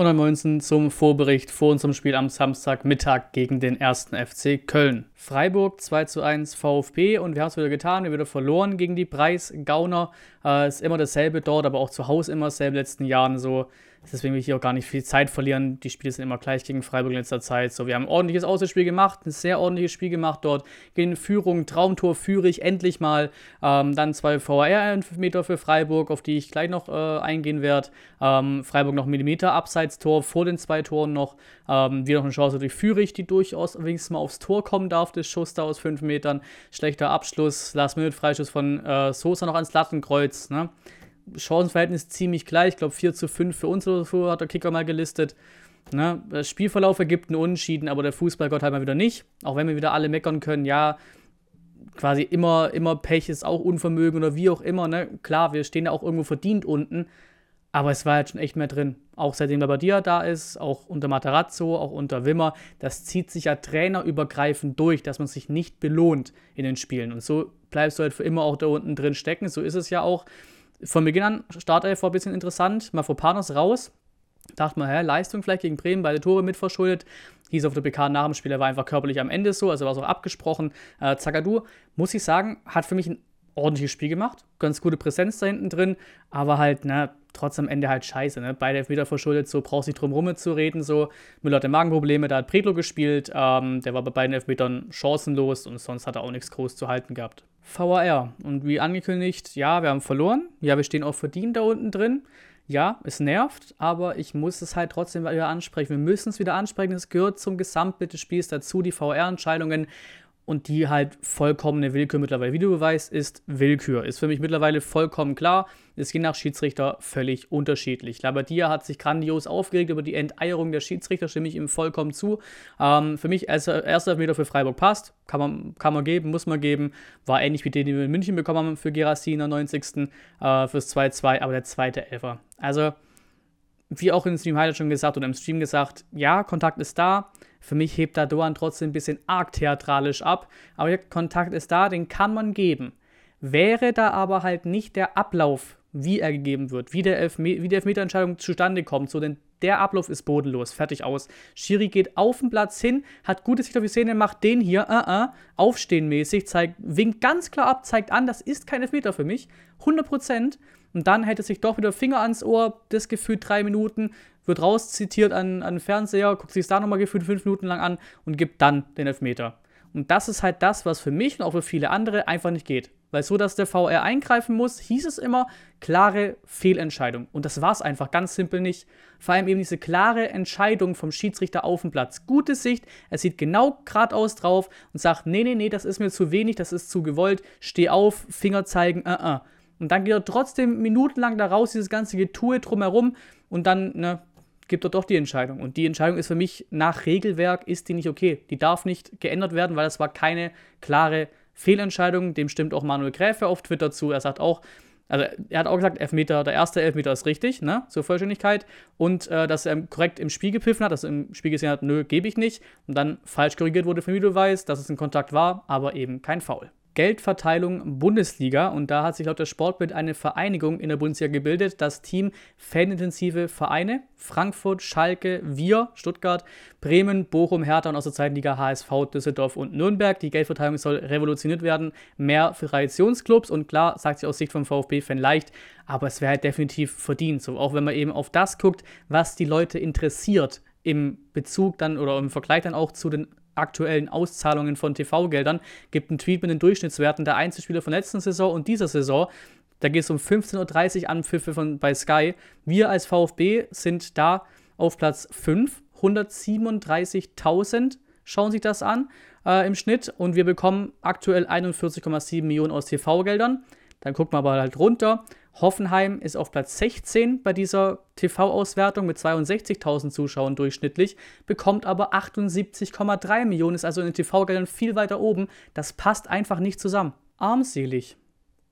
Und am 19 zum Vorbericht vor unserem Spiel am Samstagmittag gegen den 1. FC Köln. Freiburg 2 zu 1 VfB und wir haben es wieder getan, wir wieder verloren gegen die Preis-Gauner. Äh, ist immer dasselbe dort, aber auch zu Hause immer dasselbe in den letzten Jahren so. Deswegen will ich hier auch gar nicht viel Zeit verlieren. Die Spiele sind immer gleich gegen Freiburg in letzter Zeit. So, wir haben ein ordentliches Auswärtsspiel gemacht, ein sehr ordentliches Spiel gemacht dort. Gegen Führung, Traumtor führe ich endlich mal. Ähm, dann zwei VR-Meter für Freiburg, auf die ich gleich noch äh, eingehen werde. Ähm, Freiburg noch Millimeter Abseitstor vor den zwei Toren noch. Ähm, wieder noch eine Chance durch Führig, die durchaus wenigstens mal aufs Tor kommen darf. Das Schuss da aus fünf Metern. Schlechter Abschluss. Last-Minute-Freischuss von äh, Sosa noch ans Lattenkreuz. Ne? Chancenverhältnis ziemlich gleich. Ich glaube 4 zu 5 für uns oder so, hat der Kicker mal gelistet. Ne? Der Spielverlauf ergibt einen Unentschieden, aber der Fußballgott halt mal wieder nicht. Auch wenn wir wieder alle meckern können, ja, quasi immer, immer Pech ist auch Unvermögen oder wie auch immer. Ne? Klar, wir stehen ja auch irgendwo verdient unten, aber es war halt schon echt mehr drin. Auch seitdem der Badia da ist, auch unter Matarazzo, auch unter Wimmer, das zieht sich ja trainerübergreifend durch, dass man sich nicht belohnt in den Spielen. Und so bleibst du halt für immer auch da unten drin stecken. So ist es ja auch von Beginn an, Startelf war ein bisschen interessant. Mafropanos raus. Dachte man, hä, Leistung vielleicht gegen Bremen, beide Tore mitverschuldet. Hieß auf der PK nach dem Spiel, er war einfach körperlich am Ende so, also war es auch abgesprochen. Äh, Zagadou, muss ich sagen, hat für mich ein ordentliches Spiel gemacht. Ganz gute Präsenz da hinten drin, aber halt, ne, trotz am Ende halt scheiße, ne? Beide wieder verschuldet, so brauchst nicht drum rum zu reden, so. Müller hatte Magenprobleme, da hat Predlo gespielt, ähm, der war bei beiden Elfmetern chancenlos und sonst hat er auch nichts groß zu halten gehabt. VAR. Und wie angekündigt, ja, wir haben verloren. Ja, wir stehen auch verdient da unten drin. Ja, es nervt, aber ich muss es halt trotzdem wieder ansprechen. Wir müssen es wieder ansprechen. Es gehört zum Gesamtbild des Spiels dazu, die VR-Entscheidungen und die halt vollkommene Willkür mittlerweile. Wie du weißt, ist Willkür. Ist für mich mittlerweile vollkommen klar. Ist je nach Schiedsrichter völlig unterschiedlich. Labadia hat sich grandios aufgeregt über die Enteierung der Schiedsrichter, stimme ich ihm vollkommen zu. Ähm, für mich als erster Meter für Freiburg passt. Kann man, kann man geben, muss man geben. War ähnlich wie den, den wir in München bekommen haben für Gerassi in der 90. Äh, fürs 2-2, aber der zweite Elfer. Also, wie auch im Stream Highlight schon gesagt oder im Stream gesagt, ja, Kontakt ist da für mich hebt da Doan trotzdem ein bisschen arg theatralisch ab. Aber Kontakt ist da, den kann man geben. Wäre da aber halt nicht der Ablauf, wie er gegeben wird, wie, der Elfme wie die Elfmeterentscheidung zustande kommt, so denn der Ablauf ist bodenlos, fertig aus. Schiri geht auf den Platz hin, hat gute Sicht auf die Szene, macht den hier, uh -uh, aufstehenmäßig, zeigt, winkt ganz klar ab, zeigt an, das ist kein Elfmeter für mich, 100%. Und dann hätte sich doch wieder Finger ans Ohr, das gefühlt drei Minuten, wird rauszitiert an, an den Fernseher, guckt sich es da nochmal gefühlt fünf Minuten lang an und gibt dann den Elfmeter. Und das ist halt das, was für mich und auch für viele andere einfach nicht geht. Weil so, dass der VR eingreifen muss, hieß es immer, klare Fehlentscheidung. Und das war es einfach ganz simpel nicht. Vor allem eben diese klare Entscheidung vom Schiedsrichter auf dem Platz. Gute Sicht, er sieht genau geradeaus drauf und sagt, nee, nee, nee, das ist mir zu wenig, das ist zu gewollt, steh auf, Finger zeigen, uh, uh. Und dann geht er trotzdem minutenlang da raus, dieses ganze Getue drumherum und dann, ne, gibt er doch die Entscheidung. Und die Entscheidung ist für mich nach Regelwerk, ist die nicht okay. Die darf nicht geändert werden, weil das war keine klare Fehlentscheidung. Dem stimmt auch Manuel Gräfe auf Twitter zu. Er sagt auch, also er hat auch gesagt, Elfmeter, der erste Elfmeter ist richtig, ne, zur Vollständigkeit. Und äh, dass er korrekt im Spiel gepfiffen hat, dass er im Spiel gesehen hat, nö, gebe ich nicht. Und dann falsch korrigiert wurde von Videobeweis, dass es ein Kontakt war, aber eben kein Foul. Geldverteilung Bundesliga. Und da hat sich laut der Sportbild eine Vereinigung in der Bundesliga gebildet, das Team fanintensive Vereine Frankfurt, Schalke, Wir, Stuttgart, Bremen, Bochum, Hertha und aus der Zweitliga HSV, Düsseldorf und Nürnberg. Die Geldverteilung soll revolutioniert werden, mehr für Traditionsclubs. Und klar, sagt sich aus Sicht vom VfB-Fan leicht, aber es wäre halt definitiv verdient, so. Auch wenn man eben auf das guckt, was die Leute interessiert im Bezug dann oder im Vergleich dann auch zu den aktuellen Auszahlungen von TV-Geldern, gibt einen Tweet mit den Durchschnittswerten der Einzelspieler von letzten Saison und dieser Saison. Da geht es um 15.30 Uhr Anpfiffe von, bei Sky. Wir als VfB sind da auf Platz 5. 137.000 schauen sich das an äh, im Schnitt und wir bekommen aktuell 41,7 Millionen aus TV-Geldern. Dann guckt man aber halt runter. Hoffenheim ist auf Platz 16 bei dieser TV-Auswertung mit 62.000 Zuschauern durchschnittlich, bekommt aber 78,3 Millionen, ist also in den TV-Geldern viel weiter oben. Das passt einfach nicht zusammen. Armselig.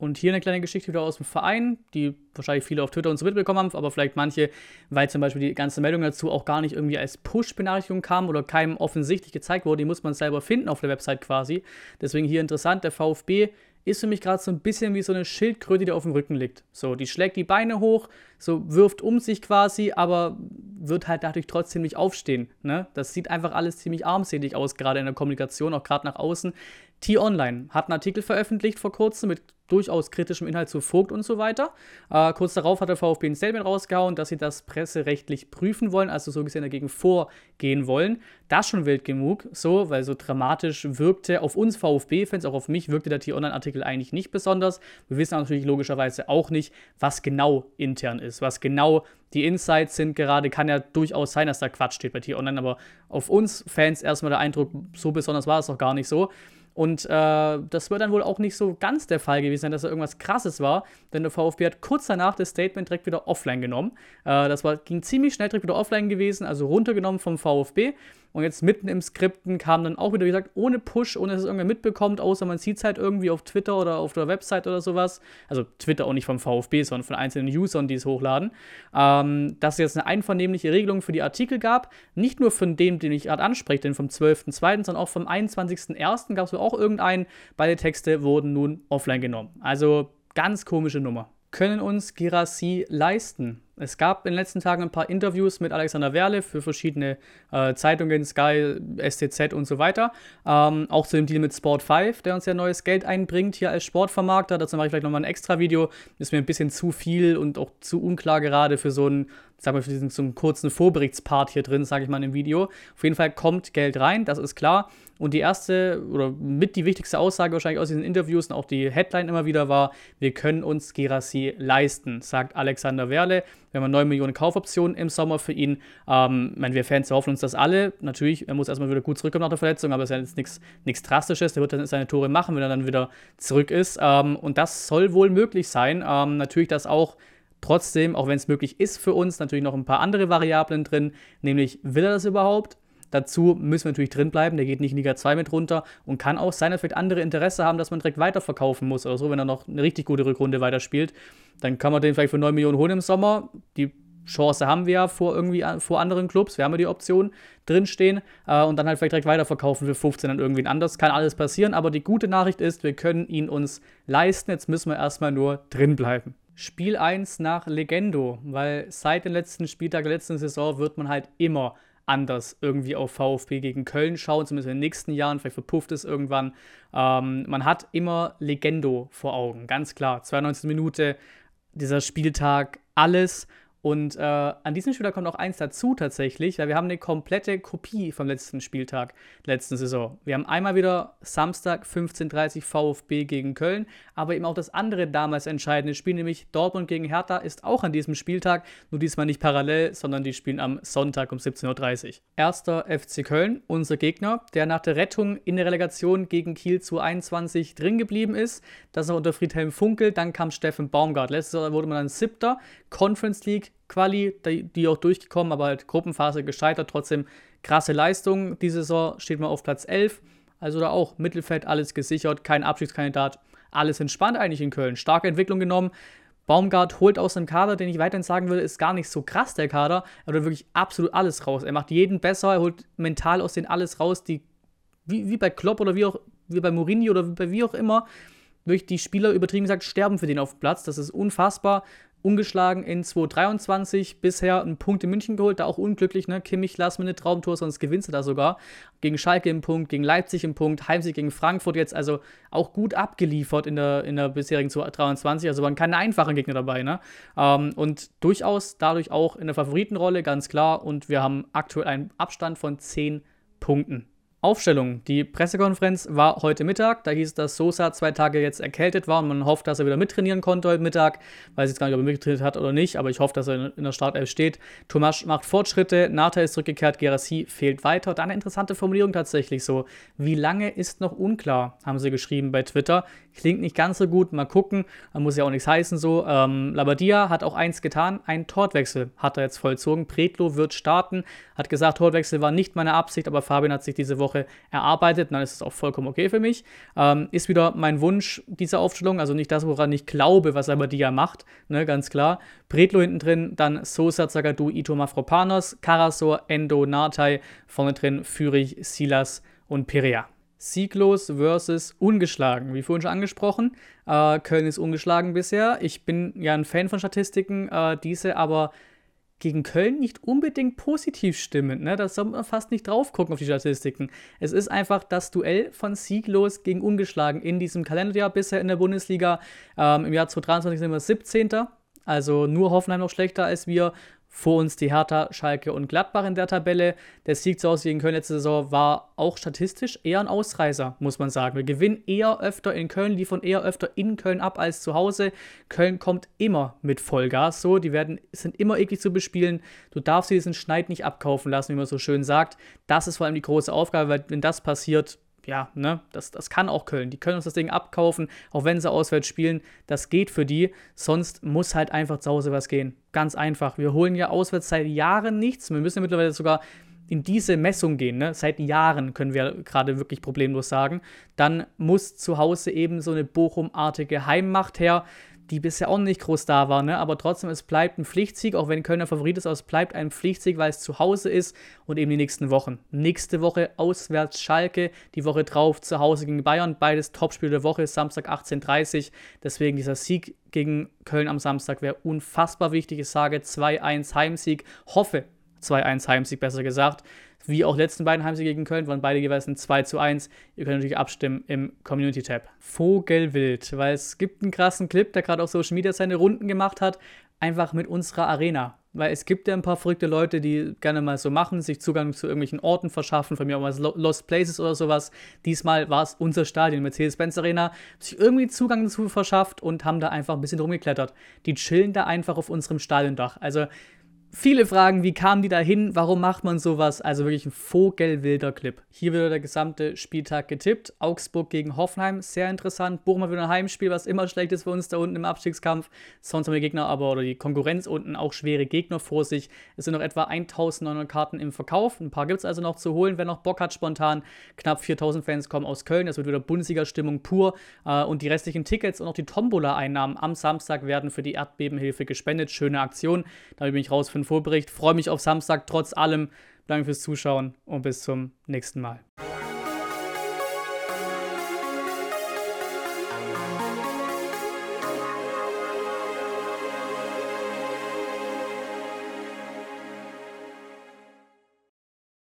Und hier eine kleine Geschichte wieder aus dem Verein, die wahrscheinlich viele auf Twitter und so mitbekommen haben, aber vielleicht manche, weil zum Beispiel die ganze Meldung dazu auch gar nicht irgendwie als Push-Benachrichtigung kam oder keinem offensichtlich gezeigt wurde, die muss man selber finden auf der Website quasi. Deswegen hier interessant, der VfB ist für mich gerade so ein bisschen wie so eine Schildkröte, die auf dem Rücken liegt. So, die schlägt die Beine hoch, so wirft um sich quasi, aber wird halt dadurch trotzdem nicht aufstehen. Ne? Das sieht einfach alles ziemlich armselig aus, gerade in der Kommunikation, auch gerade nach außen. T-Online hat einen Artikel veröffentlicht vor kurzem mit durchaus kritischem Inhalt zu Vogt und so weiter. Äh, kurz darauf hat der VfB ein Statement rausgehauen, dass sie das presserechtlich prüfen wollen, also so gesehen dagegen vorgehen wollen. Das schon wild genug, so, weil so dramatisch wirkte auf uns VfB-Fans, auch auf mich, wirkte der T-Online-Artikel eigentlich nicht besonders. Wir wissen natürlich logischerweise auch nicht, was genau intern ist, was genau die Insights sind. Gerade kann ja durchaus sein, dass da Quatsch steht bei T-Online, aber auf uns Fans erstmal der Eindruck, so besonders war es doch gar nicht so. Und äh, das wird dann wohl auch nicht so ganz der Fall gewesen sein, dass da irgendwas Krasses war, denn der VfB hat kurz danach das Statement direkt wieder offline genommen. Äh, das war, ging ziemlich schnell direkt wieder offline gewesen, also runtergenommen vom VfB. Und jetzt mitten im Skripten kam dann auch wieder, wie gesagt, ohne Push, ohne dass es irgendwer mitbekommt, außer man sieht es halt irgendwie auf Twitter oder auf der Website oder sowas. Also Twitter auch nicht vom VfB, sondern von einzelnen Usern, die es hochladen. Ähm, dass es jetzt eine einvernehmliche Regelung für die Artikel gab. Nicht nur von dem, den ich gerade anspreche, den vom 12.02., sondern auch vom 21.01. gab es auch irgendeinen. Beide Texte wurden nun offline genommen. Also ganz komische Nummer. Können uns Girassi leisten? Es gab in den letzten Tagen ein paar Interviews mit Alexander Werle für verschiedene äh, Zeitungen, Sky, STZ und so weiter. Ähm, auch zu dem Deal mit Sport 5, der uns ja neues Geld einbringt hier als Sportvermarkter. Dazu mache ich vielleicht nochmal ein extra Video. Ist mir ein bisschen zu viel und auch zu unklar gerade für so einen, sag mal, für diesen so einen kurzen Vorberichtspart hier drin, sage ich mal im Video. Auf jeden Fall kommt Geld rein, das ist klar. Und die erste oder mit die wichtigste Aussage wahrscheinlich aus diesen Interviews und auch die Headline immer wieder war, wir können uns Gerassi leisten, sagt Alexander Werle. Wir haben 9 Millionen Kaufoptionen im Sommer für ihn. Ähm, meine, wir Fans hoffen uns das alle. Natürlich, er muss erstmal wieder gut zurückkommen nach der Verletzung, aber es ist ja jetzt nichts Drastisches. Der wird dann seine Tore machen, wenn er dann wieder zurück ist. Ähm, und das soll wohl möglich sein. Ähm, natürlich, dass auch trotzdem, auch wenn es möglich ist für uns, natürlich noch ein paar andere Variablen drin, nämlich will er das überhaupt? Dazu müssen wir natürlich drin bleiben. Der geht nicht in Liga 2 mit runter und kann auch sein, dass vielleicht andere Interesse haben, dass man direkt weiterverkaufen muss oder so, wenn er noch eine richtig gute Rückrunde weiterspielt. Dann kann man den vielleicht für 9 Millionen holen im Sommer. Die Chance haben wir ja vor irgendwie vor anderen Clubs. Wir haben ja die Option drinstehen äh, und dann halt vielleicht direkt weiterverkaufen für 15 an irgendwen anders. Kann alles passieren, aber die gute Nachricht ist, wir können ihn uns leisten. Jetzt müssen wir erstmal nur drin bleiben. Spiel 1 nach Legendo, weil seit dem letzten Spieltag der letzten Saison wird man halt immer anders irgendwie auf VfB gegen Köln schauen, zumindest in den nächsten Jahren, vielleicht verpufft es irgendwann. Ähm, man hat immer Legendo vor Augen, ganz klar. 92. Minute, dieser Spieltag, alles und äh, an diesem Spieltag kommt noch eins dazu tatsächlich, weil wir haben eine komplette Kopie vom letzten Spieltag letzten Saison. Wir haben einmal wieder Samstag 15:30 VfB gegen Köln, aber eben auch das andere damals entscheidende Spiel, nämlich Dortmund gegen Hertha, ist auch an diesem Spieltag, nur diesmal nicht parallel, sondern die spielen am Sonntag um 17:30 Uhr. Erster FC Köln, unser Gegner, der nach der Rettung in der Relegation gegen Kiel zu 21 drin geblieben ist. Das noch unter Friedhelm Funkel, dann kam Steffen Baumgart. Letztes Jahr wurde man dann siebter, Conference League Quali, die, die auch durchgekommen, aber halt Gruppenphase gescheitert. Trotzdem krasse Leistung. Diese Saison steht man auf Platz 11. Also da auch Mittelfeld alles gesichert, kein Abschiedskandidat, alles entspannt eigentlich in Köln. Starke Entwicklung genommen. Baumgart holt aus einem Kader, den ich weiterhin sagen würde, ist gar nicht so krass, der Kader. Er holt wirklich absolut alles raus. Er macht jeden besser, er holt mental aus denen alles raus, die, wie, wie bei Klopp oder wie auch wie bei Mourinho oder wie bei wie auch immer, durch die Spieler übertrieben gesagt sterben für den auf Platz. Das ist unfassbar ungeschlagen in 2023 bisher einen Punkt in München geholt, da auch unglücklich, ne? Kimmich, lass mir eine Traumtor, sonst gewinnst du da sogar. Gegen Schalke im Punkt, gegen Leipzig im Punkt, Heimsieg gegen Frankfurt jetzt, also auch gut abgeliefert in der, in der bisherigen 23, also waren keine einfachen Gegner dabei, ne? Ähm, und durchaus dadurch auch in der Favoritenrolle, ganz klar, und wir haben aktuell einen Abstand von 10 Punkten. Aufstellung. Die Pressekonferenz war heute Mittag. Da hieß es, dass Sosa zwei Tage jetzt erkältet war und man hofft, dass er wieder mittrainieren konnte heute Mittag. Weiß jetzt gar nicht, ob er mittrainiert hat oder nicht, aber ich hoffe, dass er in der Startelf steht. Tomasch macht Fortschritte, Nata ist zurückgekehrt, Gerassi fehlt weiter. Dann eine interessante Formulierung tatsächlich so. Wie lange ist noch unklar, haben sie geschrieben bei Twitter. Klingt nicht ganz so gut, mal gucken. Man muss ja auch nichts heißen so. Ähm, Labadia hat auch eins getan, einen Tortwechsel hat er jetzt vollzogen. Pretlo wird starten, hat gesagt, Tortwechsel war nicht meine Absicht, aber Fabian hat sich diese Woche erarbeitet, dann ist es auch vollkommen okay für mich. Ähm, ist wieder mein Wunsch dieser Aufstellung, also nicht das, woran ich glaube, was ja macht, ne, ganz klar. Bretlo hinten drin, dann Sosa, Zagadou, Ito, Mafropanos, Karasor, Endo, Nartai, vorne drin Fürich, Silas und Perea. Sieglos versus ungeschlagen. Wie vorhin schon angesprochen, äh, Köln ist ungeschlagen bisher. Ich bin ja ein Fan von Statistiken, äh, diese aber gegen Köln nicht unbedingt positiv stimmend. Ne? Da soll man fast nicht drauf gucken auf die Statistiken. Es ist einfach das Duell von sieglos gegen ungeschlagen in diesem Kalenderjahr bisher in der Bundesliga. Ähm, Im Jahr 2023 sind wir 17. Also nur Hoffenheim noch schlechter als wir. Vor uns die Hertha, Schalke und Gladbach in der Tabelle. Der Sieg zu Hause gegen Köln letzte Saison war auch statistisch eher ein Ausreißer, muss man sagen. Wir gewinnen eher öfter in Köln, liefern eher öfter in Köln ab als zu Hause. Köln kommt immer mit Vollgas. So, die werden, sind immer eklig zu bespielen. Du darfst diesen Schneid nicht abkaufen lassen, wie man so schön sagt. Das ist vor allem die große Aufgabe, weil wenn das passiert, ja, ne, das, das kann auch Köln. Die können uns das Ding abkaufen, auch wenn sie auswärts spielen. Das geht für die. Sonst muss halt einfach zu Hause was gehen. Ganz einfach. Wir holen ja auswärts seit Jahren nichts. Wir müssen ja mittlerweile sogar in diese Messung gehen, ne? seit Jahren können wir gerade wirklich problemlos sagen, dann muss zu Hause eben so eine Bochum-artige Heimmacht her die bisher auch nicht groß da war, ne? aber trotzdem, es bleibt ein Pflichtsieg, auch wenn Kölner Favorit ist, aber es bleibt ein Pflichtsieg, weil es zu Hause ist und eben die nächsten Wochen. Nächste Woche auswärts Schalke, die Woche drauf zu Hause gegen Bayern, beides Topspiel der Woche, Samstag 18.30 Uhr, deswegen dieser Sieg gegen Köln am Samstag wäre unfassbar wichtig. Ich sage 2-1 Heimsieg, hoffe 2-1 Heimsieg, besser gesagt wie auch letzten beiden Heimsiege gegen Köln, waren beide jeweils ein 2 zu 1. Ihr könnt natürlich abstimmen im Community-Tab. Vogelwild, weil es gibt einen krassen Clip, der gerade auf Social Media seine Runden gemacht hat, einfach mit unserer Arena. Weil es gibt ja ein paar verrückte Leute, die gerne mal so machen, sich Zugang zu irgendwelchen Orten verschaffen, von mir auch mal Lost Places oder sowas. Diesmal war es unser Stadion, Mercedes-Benz Arena, sich irgendwie Zugang dazu verschafft und haben da einfach ein bisschen rumgeklettert. Die chillen da einfach auf unserem Stadiondach. Also Viele Fragen, wie kamen die da hin? Warum macht man sowas? Also wirklich ein vogelwilder Clip. Hier wird der gesamte Spieltag getippt. Augsburg gegen Hoffenheim, sehr interessant. Bochum wieder ein Heimspiel, was immer schlecht ist für uns da unten im Abstiegskampf. Sonst haben die Gegner aber, oder die Konkurrenz unten auch schwere Gegner vor sich. Es sind noch etwa 1900 Karten im Verkauf. Ein paar gibt es also noch zu holen, wer noch Bock hat spontan. Knapp 4000 Fans kommen aus Köln. Das wird wieder Bundesliga-Stimmung pur. Äh, und die restlichen Tickets und auch die Tombola-Einnahmen am Samstag werden für die Erdbebenhilfe gespendet. Schöne Aktion. Damit bin ich raus für den Vorbericht. Freue mich auf Samstag trotz allem. Danke fürs Zuschauen und bis zum nächsten Mal.